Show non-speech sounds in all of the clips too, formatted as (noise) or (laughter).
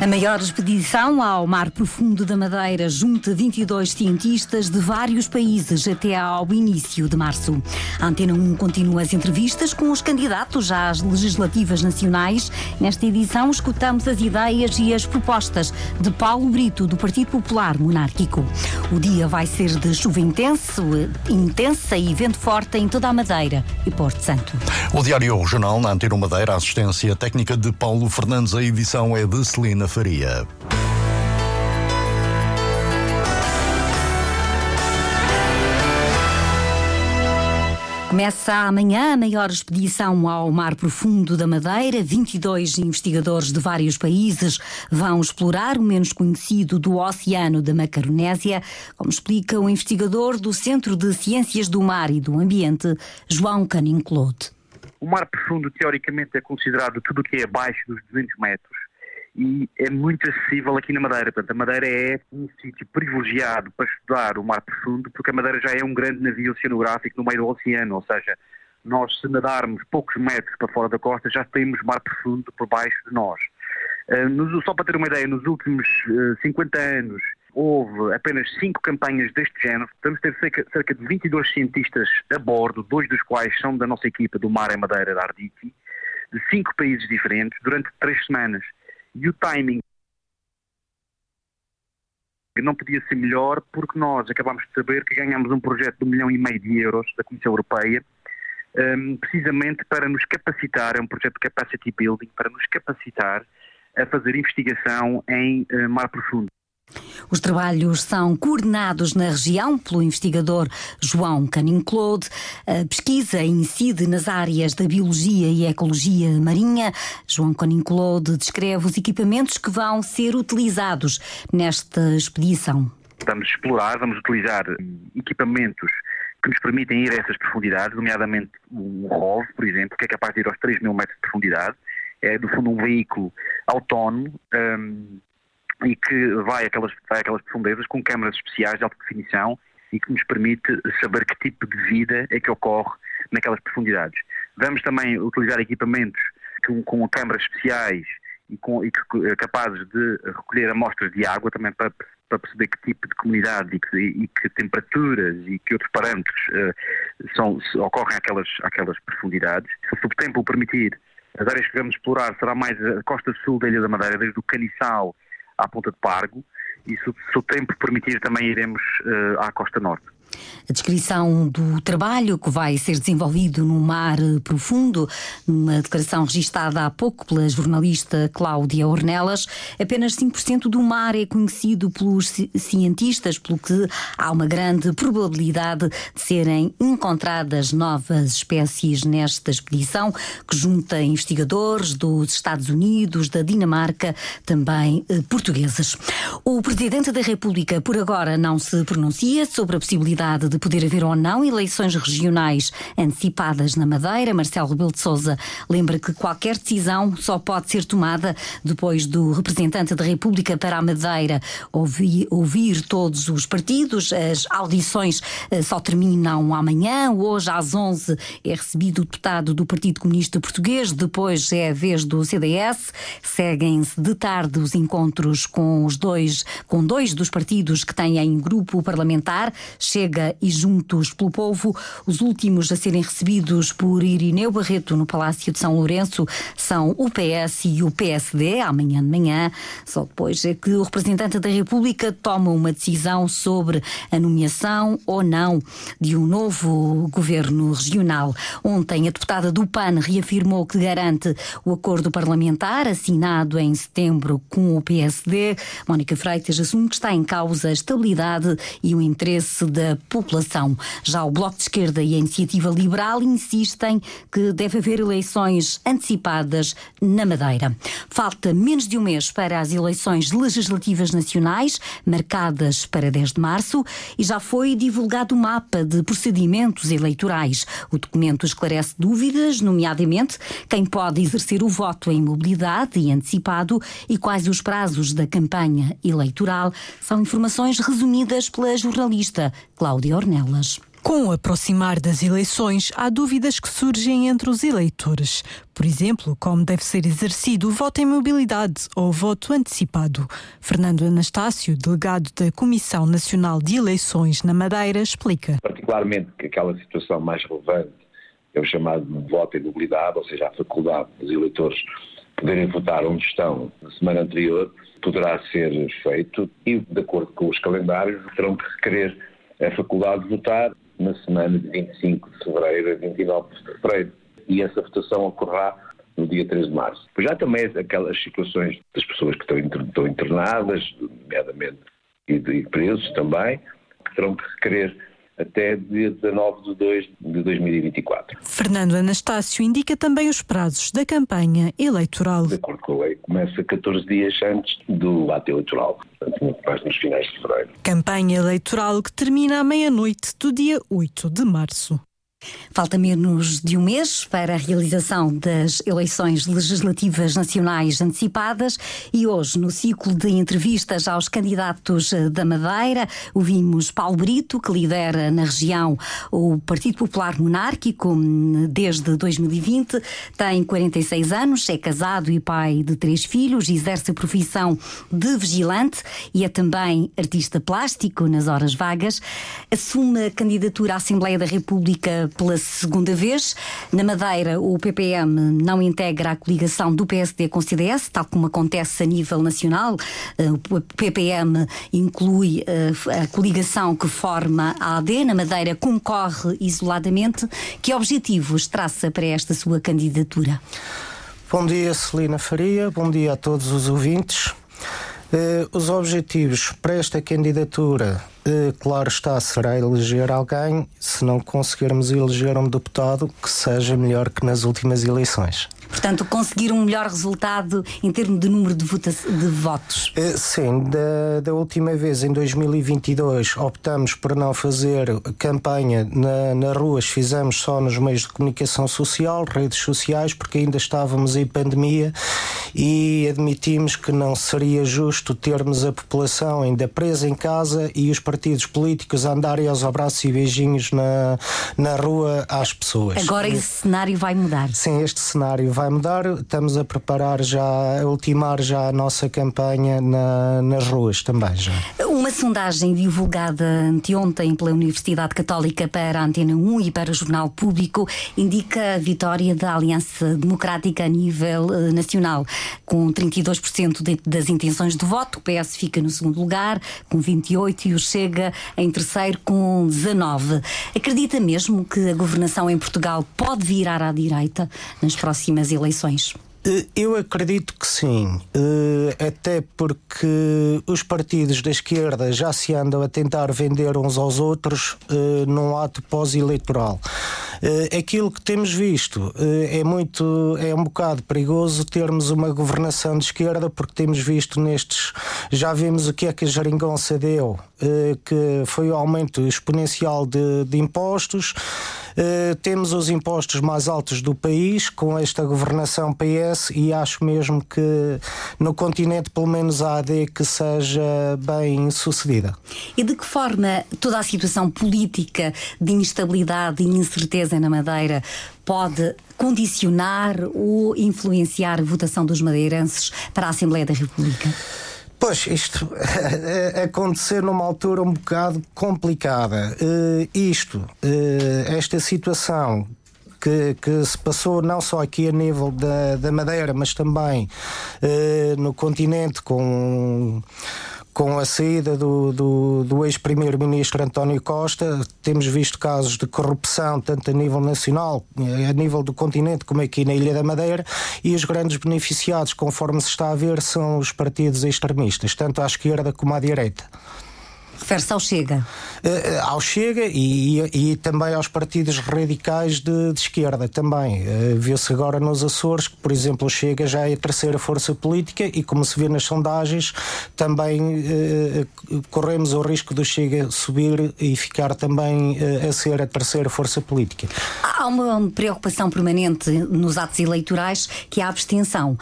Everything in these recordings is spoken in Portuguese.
A maior expedição ao Mar Profundo da Madeira junta 22 cientistas de vários países até ao início de março. A Antena 1 continua as entrevistas com os candidatos às legislativas nacionais. Nesta edição, escutamos as ideias e as propostas de Paulo Brito, do Partido Popular Monárquico. O dia vai ser de chuva intensa, intensa e vento forte em toda a Madeira e Porto Santo. O Diário Regional na Antena 1 Madeira, assistência técnica de Paulo Fernandes, a edição é de Celina Faria. Começa amanhã a maior expedição ao Mar Profundo da Madeira. 22 investigadores de vários países vão explorar o menos conhecido do Oceano da Macaronésia, como explica o investigador do Centro de Ciências do Mar e do Ambiente, João Canin Claude. O Mar Profundo, teoricamente, é considerado tudo o que é abaixo dos 200 metros e é muito acessível aqui na Madeira. Portanto, a Madeira é um sítio privilegiado para estudar o mar profundo, porque a Madeira já é um grande navio oceanográfico no meio do oceano, ou seja, nós se nadarmos poucos metros para fora da costa já temos mar profundo por baixo de nós. Uh, só para ter uma ideia, nos últimos uh, 50 anos houve apenas cinco campanhas deste género. Vamos ter cerca, cerca, de 22 cientistas a bordo, dois dos quais são da nossa equipa do Mar em Madeira da Arditi, de cinco países diferentes, durante três semanas. E o timing não podia ser melhor porque nós acabámos de saber que ganhamos um projeto de um milhão e meio de euros da Comissão Europeia um, precisamente para nos capacitar, é um projeto de capacity building, para nos capacitar a fazer investigação em uh, mar profundo. Os trabalhos são coordenados na região pelo investigador João Canin-Claude. A pesquisa incide nas áreas da biologia e ecologia marinha. João Canin-Claude descreve os equipamentos que vão ser utilizados nesta expedição. Vamos explorar, vamos utilizar equipamentos que nos permitem ir a essas profundidades, nomeadamente o ROV, por exemplo, que é capaz de ir aos 3 mil metros de profundidade. É, do fundo, um veículo autónomo um, e que vai àquelas, vai àquelas profundezas com câmaras especiais de alta definição e que nos permite saber que tipo de vida é que ocorre naquelas profundidades. Vamos também utilizar equipamentos com, com câmaras especiais e, com, e que, eh, capazes de recolher amostras de água também para, para perceber que tipo de comunidade e que, e que temperaturas e que outros parâmetros uh, são, ocorrem àquelas, àquelas profundidades. Se o tempo o permitir, as áreas que vamos explorar será mais a costa sul da Ilha da Madeira, desde o Caniçal à Ponta de Pargo e se, o tempo permitir também iremos uh, à Costa Norte. A descrição do trabalho que vai ser desenvolvido no mar profundo, numa declaração registada há pouco pela jornalista Cláudia Ornelas, apenas 5% do mar é conhecido pelos cientistas, pelo que há uma grande probabilidade de serem encontradas novas espécies nesta expedição, que junta investigadores dos Estados Unidos, da Dinamarca, também eh, portugueses. O Presidente da República, por agora, não se pronuncia sobre a possibilidade possibilidade de poder haver ou não eleições regionais antecipadas na Madeira. Marcelo Rebelo de Sousa lembra que qualquer decisão só pode ser tomada depois do representante da República para a Madeira ouvir, ouvir todos os partidos. As audições eh, só terminam amanhã. Hoje, às 11, é recebido o deputado do Partido Comunista Português. Depois é a vez do CDS. Seguem-se de tarde os encontros com os dois, com dois dos partidos que têm em grupo parlamentar. Chega Chega e Juntos pelo Povo. Os últimos a serem recebidos por Irineu Barreto no Palácio de São Lourenço são o PS e o PSD, amanhã de manhã. Só depois é que o representante da República toma uma decisão sobre a nomeação ou não de um novo governo regional. Ontem, a deputada do PAN reafirmou que garante o acordo parlamentar assinado em setembro com o PSD. Mónica Freitas assume que está em causa a estabilidade e o interesse da população. Já o Bloco de Esquerda e a Iniciativa Liberal insistem que deve haver eleições antecipadas na Madeira. Falta menos de um mês para as eleições legislativas nacionais, marcadas para 10 de março, e já foi divulgado o mapa de procedimentos eleitorais. O documento esclarece dúvidas, nomeadamente quem pode exercer o voto em mobilidade e antecipado e quais os prazos da campanha eleitoral. São informações resumidas pela jornalista Cláudia Ornelas. Com o aproximar das eleições, há dúvidas que surgem entre os eleitores. Por exemplo, como deve ser exercido o voto em mobilidade ou o voto antecipado. Fernando Anastácio, delegado da Comissão Nacional de Eleições na Madeira, explica. Particularmente que aquela situação mais relevante é o chamado voto em mobilidade, ou seja, a faculdade dos eleitores poderem votar onde estão na semana anterior, poderá ser feito e, de acordo com os calendários, terão que requerer a faculdade de votar na semana de 25 de fevereiro a 29 de fevereiro. E essa votação ocorrerá no dia 3 de março. Pois já também aquelas situações das pessoas que estão internadas, nomeadamente, e de presos também, que terão que requerer até dia 19 de 2 de 2024. Fernando Anastácio indica também os prazos da campanha eleitoral. De acordo com a lei, começa 14 dias antes do ato eleitoral, portanto, muito mais nos finais de fevereiro. Campanha eleitoral que termina à meia-noite do dia 8 de março. Falta menos de um mês para a realização das eleições legislativas nacionais antecipadas e hoje, no ciclo de entrevistas aos candidatos da Madeira, ouvimos Paulo Brito, que lidera na região o Partido Popular Monárquico desde 2020, tem 46 anos, é casado e pai de três filhos, exerce a profissão de vigilante e é também artista plástico nas horas vagas, assume a candidatura à Assembleia da República pela segunda vez. Na Madeira, o PPM não integra a coligação do PSD com o CDS, tal como acontece a nível nacional. Eh, o PPM inclui eh, a coligação que forma a AD. Na Madeira, concorre isoladamente. Que objetivos traça para esta sua candidatura? Bom dia, Celina Faria. Bom dia a todos os ouvintes. Uh, os objetivos para esta candidatura, claro está, será eleger alguém. Se não conseguirmos eleger um deputado, que seja melhor que nas últimas eleições. Portanto, conseguir um melhor resultado em termos de número de, de votos. Uh, sim, da, da, última vez, em 2022, optamos por não fazer campanha na, nas ruas, fizemos só nos meios de comunicação social, redes sociais, porque ainda estávamos em pandemia e admitimos que não seria justo termos a população ainda presa em casa e os partidos políticos andarem aos abraços e beijinhos na, na rua às pessoas. Agora esse cenário vai mudar. Sim, este cenário vai vai mudar. Estamos a preparar já, a ultimar já a nossa campanha na, nas ruas também já. Uma sondagem divulgada anteontem pela Universidade Católica para a Antena 1 e para o Jornal Público indica a vitória da Aliança Democrática a nível uh, nacional, com 32% de, das intenções de voto. O PS fica no segundo lugar, com 28%, e o Chega em terceiro, com 19%. Acredita mesmo que a governação em Portugal pode virar à direita nas próximas eleições? Eh, eu acredito que sim, eh, até porque os partidos da esquerda já se andam a tentar vender uns aos outros eh, num ato pós-eleitoral. Aquilo que temos visto é muito, é um bocado perigoso termos uma governação de esquerda, porque temos visto nestes, já vimos o que é que a Jeringonça deu, que foi o aumento exponencial de, de impostos. Uh, temos os impostos mais altos do país com esta governação PS e acho mesmo que no continente, pelo menos a AD, que seja bem sucedida. E de que forma toda a situação política de instabilidade e incerteza na Madeira pode condicionar ou influenciar a votação dos madeirenses para a Assembleia da República? Pois, isto (laughs) acontecer numa altura um bocado complicada. Uh, isto, uh, esta situação que, que, se passou não só aqui a nível da, da Madeira, mas também uh, no continente com com a saída do, do, do ex-primeiro-ministro António Costa, temos visto casos de corrupção, tanto a nível nacional, a nível do continente, como aqui na Ilha da Madeira, e os grandes beneficiados, conforme se está a ver, são os partidos extremistas, tanto à esquerda como à direita. Refere-se ao Chega. Uh, ao Chega e, e, e, também aos partidos radicais de, de esquerda também. Uh, Vê-se agora nos Açores que, por exemplo, o Chega já é a terceira força política e, como se vê nas sondagens, também uh, corremos o risco do Chega subir e ficar também a ser a terceira força política. Há uma preocupação permanente nos atos eleitorais que é a abstenção,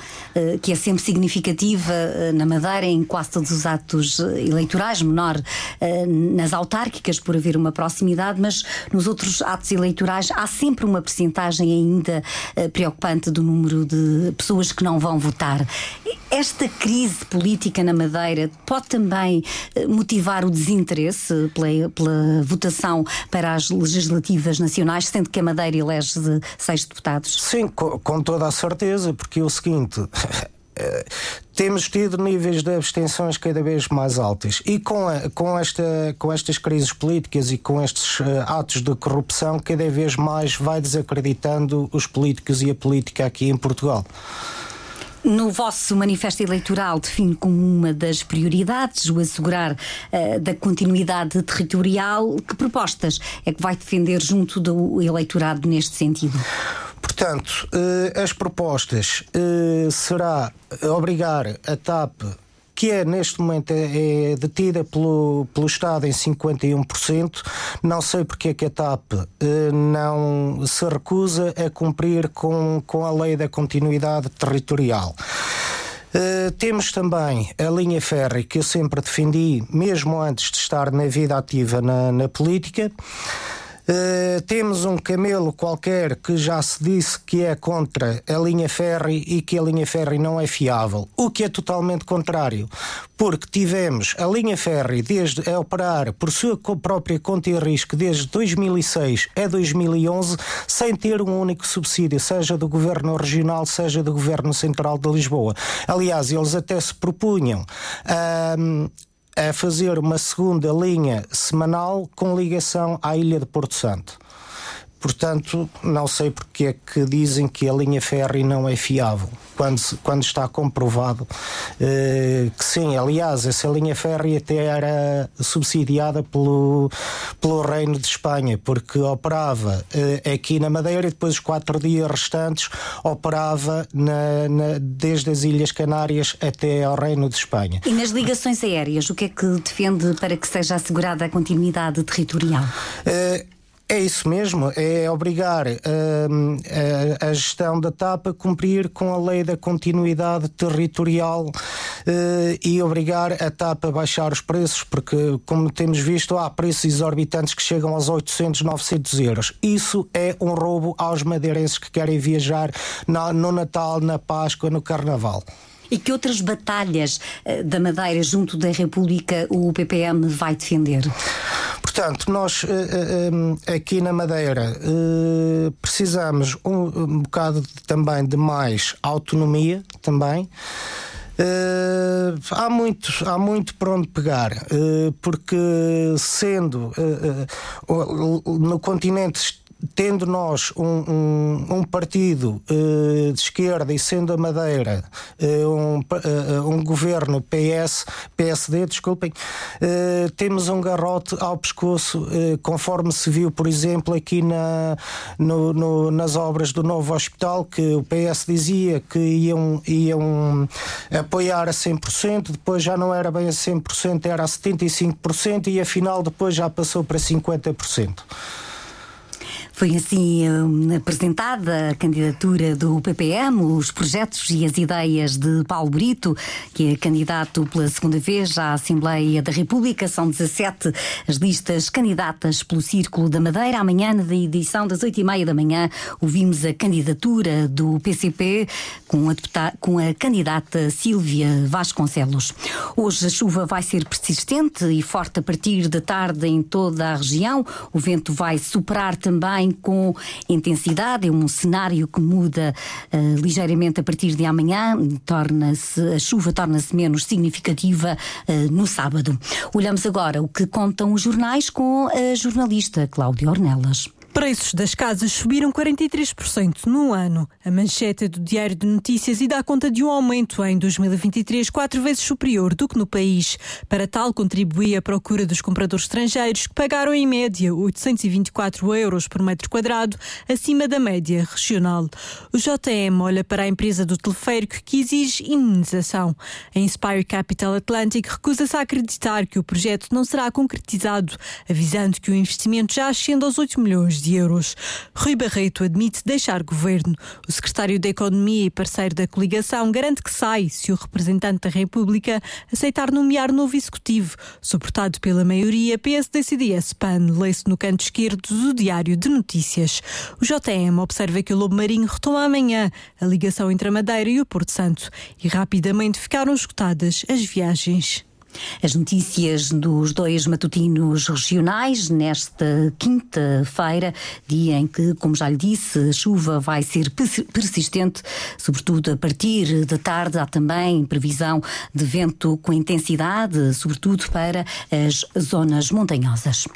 que é sempre significativa na Madeira em quase todos os atos eleitorais, menor eh, nas autárquicas por haver uma proximidade, mas nos outros atos eleitorais há sempre uma percentagem ainda eh, preocupante do número de pessoas que não vão votar. Esta crise política na Madeira pode também eh, motivar o desinteresse pela, pela votação para as legislativas nacionais, sendo que a Madeira elege seis deputados? Sim, com, com toda a certeza, porque é o seguinte. (laughs) temos tido níveis de abstenções cada vez mais altos. E com, a, com, esta, com estas crises políticas e com estes uh, atos de corrupção, cada vez mais vai desacreditando os políticos e a política aqui em Portugal. No vosso manifesto eleitoral define como uma das prioridades o assegurar uh, da continuidade territorial. Que propostas é que vai defender junto do eleitorado neste sentido? Portanto, uh, as propostas uh, será obrigar a TAP que é neste momento é, é detida pelo, pelo Estado em 51%. Não sei porque é que a TAP eh, não se recusa a cumprir com, com a lei da continuidade territorial. Uh, temos também a linha férrea que eu sempre defendi, mesmo antes de estar na vida ativa na, na política. Uh, temos um camelo qualquer que já se disse que é contra a linha ferry e que a linha ferry não é fiável, o que é totalmente contrário, porque tivemos a linha ferry desde a operar por sua própria conta e risco desde 2006 a 2011 sem ter um único subsídio, seja do governo regional, seja do governo central de Lisboa. Aliás, eles até se propunham uh, a fazer uma segunda linha semanal com ligação à ilha de Porto Santo. Portanto, não sei porque é que dizem que a linha ferry não é fiável, quando, quando está comprovado eh, que sim. Aliás, essa linha ferry até era subsidiada pelo, pelo Reino de Espanha, porque operava eh, aqui na Madeira e depois os quatro dias restantes operava na, na, desde as Ilhas Canárias até ao Reino de Espanha. E nas ligações aéreas, o que é que defende para que seja assegurada a continuidade territorial? Eh, é isso mesmo, é obrigar uh, a, gestão da TAP a cumprir com a lei da continuidade territorial uh, e obrigar a TAP a baixar os preços, porque, como temos visto, há preços exorbitantes que chegam aos 800, 900 euros. Isso é um roubo aos madeirenses que querem viajar na, no Natal, na Páscoa, no Carnaval. E que outras batalhas uh, da Madeira junto da República o PPM vai defender? Portanto, nós uh, uh, aqui na Madeira uh, precisamos um, um, bocado também de mais autonomia também. há muito há muito para onde pegar porque sendo no continente tendo nós um, um, um partido uh, de esquerda e sendo a Madeira uh, um, uh, um governo PS, PSD, desculpem, temos um garrote ao pescoço, conforme se viu, por exemplo, aqui na, no, no, nas obras do novo hospital, que o PS dizia que iam, iam apoiar a 100%, depois já não era bem a 100%, era a 75% e afinal depois já passou para 50%. Foi assim hum, apresentada a candidatura do PPM, os projetos e as ideias de Paulo Brito, que é candidato pela segunda vez à Assembleia da República. São 17 as listas candidatas pelo Círculo da Madeira. Amanhã, na edição das 8 e meia da manhã, ouvimos a candidatura do PCP com a, com a candidata Sílvia Vasconcelos. Hoje a chuva vai ser persistente e forte a partir da tarde em toda a região. O vento vai superar também com intensidade. É um cenário que muda uh, ligeiramente a partir de amanhã. Torna-se a chuva torna-se menos significativa uh, no sábado. Olhamos agora o que contam os jornais com a jornalista Cláudia Ornelas. Preços das casas subiram 43% no ano. A manchete do Diário de Notícias e dá conta de um aumento em 2023 quatro vezes superior do que no país. Para tal, contribuía a procura dos compradores estrangeiros que pagaram em média 824 euros por metro quadrado, acima da média regional. O JM olha para a empresa do teleférico que exige indenização. A Inspire Capital Atlantic recusa-se a acreditar que o projeto não será concretizado, avisando que o investimento já ascende aos 8 milhões de euros. Rui Barreto admite deixar governo. O secretário da Economia e parceiro da coligação garante que sai se o representante da República aceitar nomear novo executivo, suportado pela maioria PSD-CDS-PAN, lê-se no canto esquerdo do Diário de Notícias. O JM observa que o Lobo Marinho retoma amanhã a ligação entre a Madeira e o Porto Santo e rapidamente ficaram esgotadas as viagens. As notícias dos dois matutinos regionais nesta quinta-feira, dia em que, como já lhe disse, a chuva vai ser persistente, sobretudo a partir da tarde. Há também previsão de vento com intensidade, sobretudo para as zonas montanhosas.